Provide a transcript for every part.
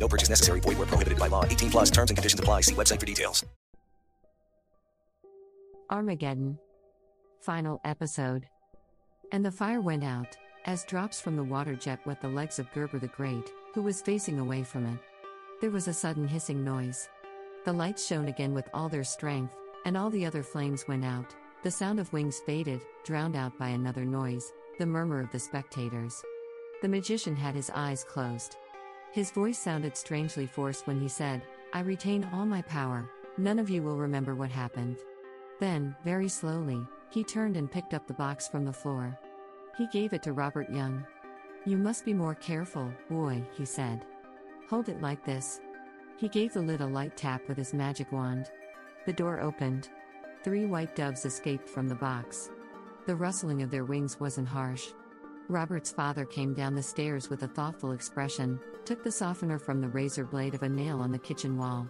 No purchase necessary. Void where prohibited by law. 18 plus terms and conditions apply. See website for details. Armageddon. Final episode. And the fire went out, as drops from the water jet wet the legs of Gerber the Great, who was facing away from it. There was a sudden hissing noise. The lights shone again with all their strength, and all the other flames went out. The sound of wings faded, drowned out by another noise, the murmur of the spectators. The magician had his eyes closed. His voice sounded strangely forced when he said, I retain all my power, none of you will remember what happened. Then, very slowly, he turned and picked up the box from the floor. He gave it to Robert Young. You must be more careful, boy, he said. Hold it like this. He gave the lid a light tap with his magic wand. The door opened. Three white doves escaped from the box. The rustling of their wings wasn't harsh. Robert's father came down the stairs with a thoughtful expression, took the softener from the razor blade of a nail on the kitchen wall.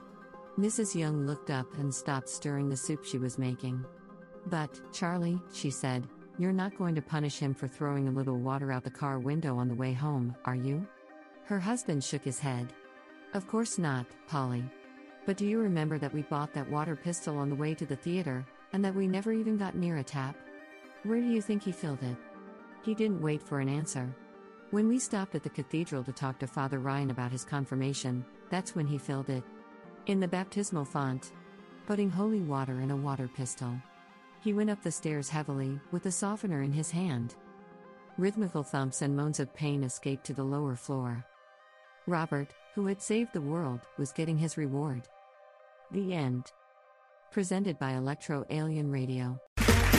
Mrs. Young looked up and stopped stirring the soup she was making. But, Charlie, she said, you're not going to punish him for throwing a little water out the car window on the way home, are you? Her husband shook his head. Of course not, Polly. But do you remember that we bought that water pistol on the way to the theater, and that we never even got near a tap? Where do you think he filled it? He didn't wait for an answer. When we stopped at the cathedral to talk to Father Ryan about his confirmation, that's when he filled it. In the baptismal font, putting holy water in a water pistol. He went up the stairs heavily, with the softener in his hand. Rhythmical thumps and moans of pain escaped to the lower floor. Robert, who had saved the world, was getting his reward. The end. Presented by Electro Alien Radio.